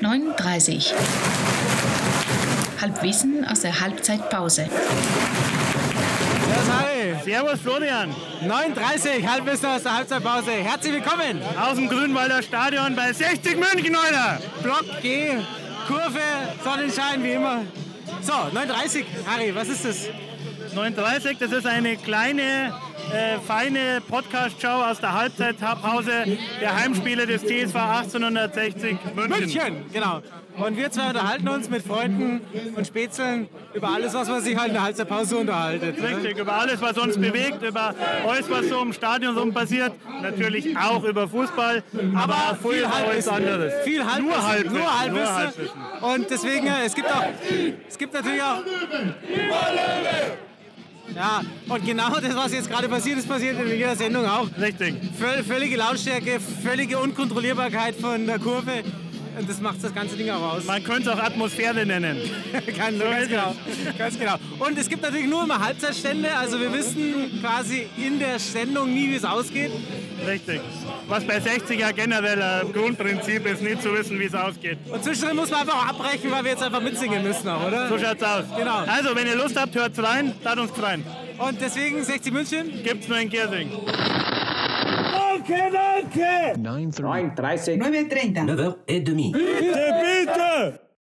9.30 Halbwissen aus der Halbzeitpause. Servus Harry. Servus Florian. 9.30 Halbwissen aus der Halbzeitpause. Herzlich willkommen. Aus dem Grünwalder Stadion bei 60 München, Alter. Block G, Kurve, Sonnenschein wie immer. So, 9.30 Harry, was ist das? 9.30 das ist eine kleine, äh, feine Podcast-Show aus der Halbzeitpause der Heimspiele des TSV 1860 München. München, genau. Und wir zwei unterhalten uns mit Freunden und Spätzeln über alles, was man sich halt in der Halbzeitpause unterhaltet. ne? Richtig, über alles, was uns bewegt, über alles, was so im Stadion so passiert. Natürlich auch über Fußball, aber, Aber viel viel Halbwissen. anderes. Viel Halbwissen. Nur Halbwissen. Nur Halbwissen. Nur Halbwissen. Und deswegen, äh, es gibt auch, es gibt natürlich auch. Ja, und genau das, was jetzt gerade passiert ist, passiert in jeder Sendung auch. Richtig. Völ- Völlige Lautstärke, völlige Unkontrollierbarkeit von der Kurve. Und das macht das ganze Ding auch aus. Man könnte es auch Atmosphäre nennen. Kann, So ganz, genau, ganz genau. Und es gibt natürlich nur immer Halbzeitstände. Also wir wissen quasi in der Sendung nie, wie es ausgeht. Richtig. Was bei 60 ja generell ein Grundprinzip ist, nicht zu wissen, wie es ausgeht. Und zwischendrin muss man einfach auch abbrechen, weil wir jetzt einfach mitsingen müssen, auch, oder? So schaut's aus. Genau. Also, wenn ihr Lust habt, hört rein, tat uns freuen. Und deswegen 60 München. Gibt's nur in Giersing. 9.30. 9.30. 9h30. 9h30.